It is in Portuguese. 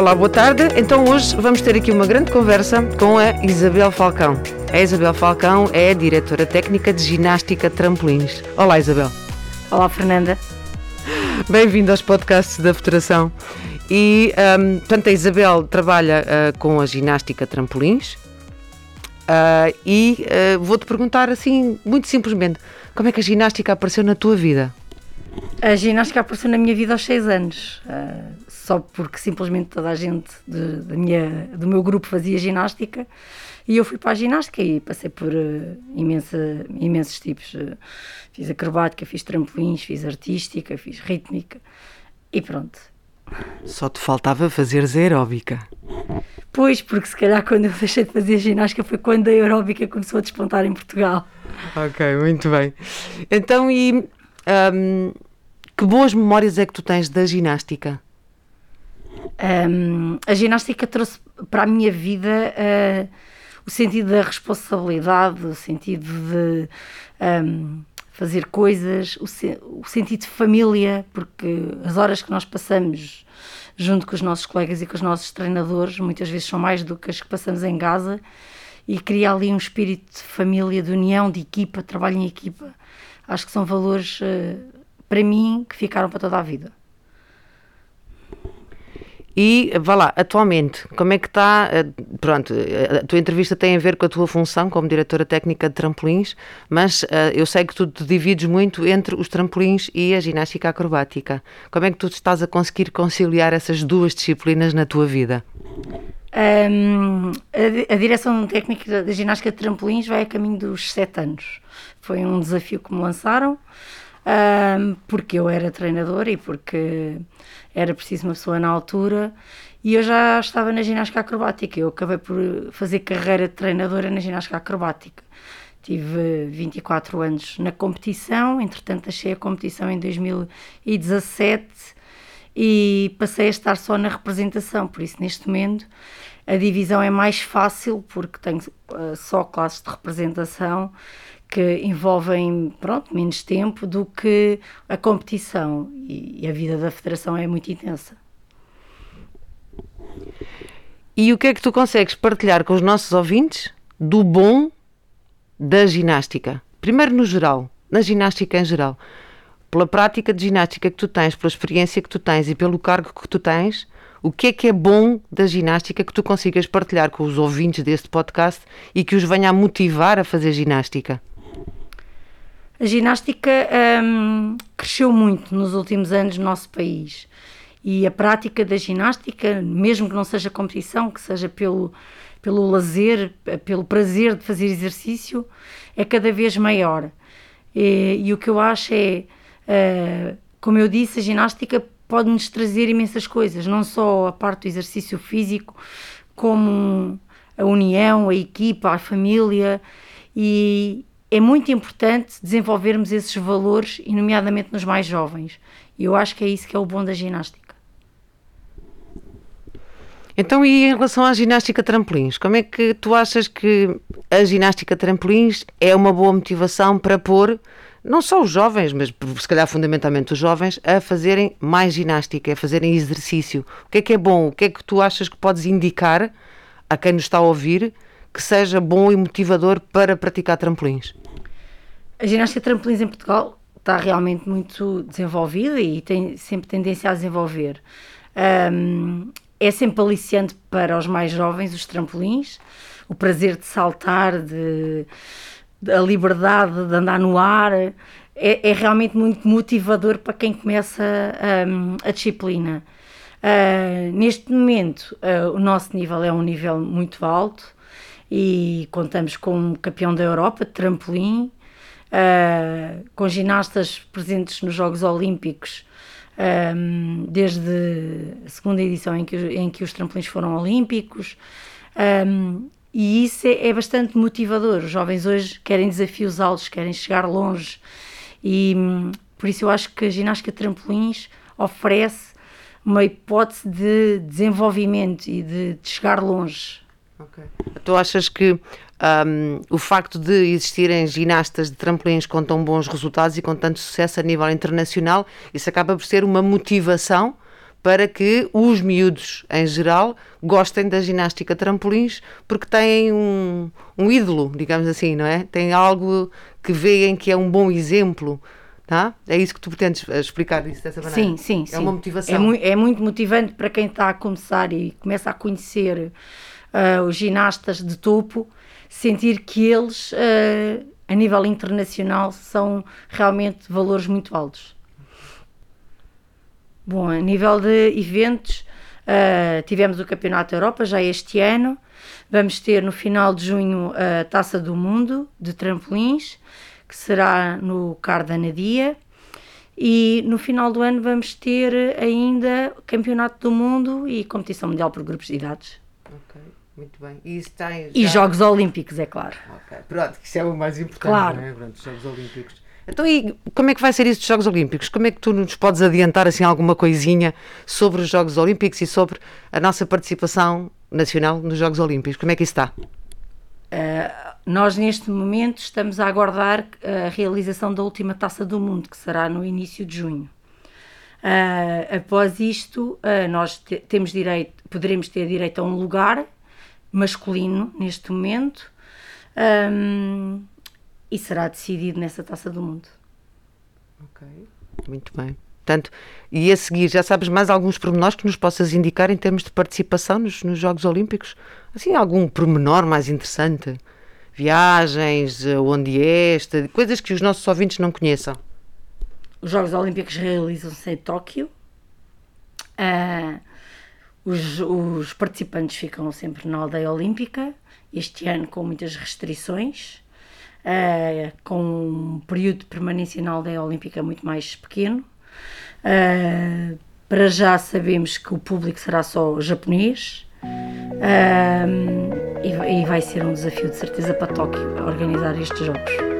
Olá, boa tarde. Então hoje vamos ter aqui uma grande conversa com a Isabel Falcão. A Isabel Falcão é diretora técnica de ginástica trampolins. Olá, Isabel. Olá, Fernanda. Bem-vindo aos podcasts da Federação. E, um, portanto, a Isabel trabalha uh, com a ginástica trampolins. Uh, e uh, vou-te perguntar assim, muito simplesmente, como é que a ginástica apareceu na tua vida? A ginástica apareceu na minha vida aos 6 anos, uh, só porque simplesmente toda a gente de, de minha, do meu grupo fazia ginástica e eu fui para a ginástica e passei por uh, imensa, imensos tipos. Uh, fiz acrobática, fiz trampolins, fiz artística, fiz rítmica e pronto. Só te faltava fazer aeróbica. Pois, porque se calhar quando eu deixei de fazer ginástica foi quando a aeróbica começou a despontar em Portugal. Ok, muito bem. Então, e um, que boas memórias é que tu tens da ginástica? Um, a ginástica trouxe para a minha vida uh, o sentido da responsabilidade, o sentido de um, fazer coisas, o, se, o, sentido de família, porque as horas que nós passamos junto com os nossos colegas e com os nossos treinadores muitas vezes são mais do que as que passamos em casa e cria ali um espírito de família, de união, de equipa, trabalho em equipa. Acho que são valores, uh, para mim, que ficaram para toda a vida. E vá lá, atualmente, como é que está? Eh, pronto, a tua entrevista tem a ver com a tua função como diretora técnica de trampolins, mas uh, eu sei que tu te divides muito entre os trampolins e a ginástica acrobática. Como é que tu estás a conseguir conciliar essas duas disciplinas na tua vida? Um, a, a, direção técnica da ginástica de trampolins vai a caminho dos sete anos. Foi um desafio que me lançaram, um, porque eu era treinadora e porque era preciso uma pessoa na altura e eu já estava na ginástica acrobática. Eu acabei por fazer carreira de treinadora na ginástica acrobática. Tive 24 anos na competição, entretanto achei a competição em 2017 e passei a estar só na representação, por isso neste momento a divisão é mais fácil porque tenho uh, só classes de representação que envolvem pronto, menos tempo do que a competição e, a vida da federação é muito intensa. E o que é que tu consegues partilhar com os nossos ouvintes do bom da ginástica? Primeiro no geral, na ginástica em geral. Pela prática de ginástica que tu tens, pela experiência que tu tens e pelo cargo que tu tens, o que é que é bom da ginástica que tu consigas partilhar com os ouvintes deste podcast e que os venha a motivar a fazer ginástica? A ginástica hum, cresceu muito nos últimos anos no nosso país e a prática da ginástica, mesmo que não seja competição, que seja pelo, pelo lazer, pelo prazer de fazer exercício, é cada vez maior. E, e o que eu acho é, uh, como eu disse, a ginástica pode-nos trazer imensas coisas, não só a parte do exercício físico, como a união, a equipa, a família e, é muito importante desenvolvermos esses valores, nomeadamente nos mais jovens. E eu acho que é isso que é o bom da ginástica. Então, e em relação à ginástica trampolins, como é que tu achas que a ginástica trampolins é uma boa motivação para pôr não só os jovens, mas se calhar fundamentalmente os jovens, a fazerem mais ginástica, a fazerem exercício? O que é que é bom? O que é que tu achas que podes indicar a quem nos está a ouvir que seja bom e motivador para praticar trampolins? A ginástica de trampolins em Portugal está realmente muito desenvolvida e tem sempre tendência a desenvolver. Um, é sempre aliciante para os mais jovens os trampolins, o prazer de saltar, de, de a liberdade de andar no ar, é, é realmente muito motivador para quem começa um, a disciplina. Uh, neste momento, uh, o nosso nível é um nível muito alto e contamos com um campeão da Europa de trampolim, uh, com ginastas presentes nos Jogos Olímpicos um, desde a segunda edição em que, em que os trampolins foram olímpicos. Um, e isso é, é, bastante motivador. Os jovens hoje querem desafios altos, querem chegar longe, e um, por isso eu acho que a ginástica de trampolins oferece uma hipótese de desenvolvimento e de, de chegar longe. Tu achas que um, o facto de existirem ginastas de trampolins com tão bons resultados e com tanto sucesso a nível internacional, isso acaba por ser uma motivação para que os miúdos, em geral, gostem da ginástica trampolins, porque têm um, um ídolo, digamos assim, não é? Tem algo que veem que é um bom exemplo. Tá? É isso que tu pretendes explicar isso dessa maneira? Sim, sim. É sim. uma motivação. É, mu é, muito motivante para quem está a começar e começa a conhecer uh, os ginastas de topo, sentir que eles, uh, a nível internacional, são realmente valores muito altos. Bom, a nível de eventos, uh, tivemos o Campeonato da Europa já este ano. Vamos ter no final de junho a Taça do Mundo de trampolins, que será no Cardanadia. E no final do ano vamos ter ainda Campeonato do Mundo e competição mundial por grupos de idades. Ok, muito bem. E, isso tem já... e Jogos Olímpicos, é claro. Ok, pronto, isso é o mais importante, claro. não é? Pronto, Jogos Olímpicos. Então, e como é que vai ser isso dos Jogos Olímpicos? Como é que tu nos podes adiantar assim alguma coisinha sobre os Jogos Olímpicos e sobre a nossa participação nacional nos Jogos Olímpicos? Como é que isso está? Uh, nós, neste momento, estamos a aguardar a realização da última taça do mundo, que será no início de junho. Uh, após isto, uh, nós te temos direito, poderemos ter direito a um lugar masculino neste momento. Um, e será decidido nessa taça do mundo. Ok, muito bem. Portanto, e a seguir, já sabes mais alguns pormenores que nos possas indicar em termos de participação nos, nos Jogos Olímpicos? Assim, algum pormenor mais interessante? Viagens, onde é, esta, coisas que os nossos ouvintes não conheçam. Os Jogos Olímpicos realizam-se em Tóquio. Uh, os, os participantes ficam sempre na aldeia olímpica, este ano com muitas restrições uh, com um período de permanência na aldeia olímpica muito mais pequeno. Uh, para já sabemos que o público será só japonês uh, e, e vai ser um desafio de certeza para Tóquio organizar estes jogos.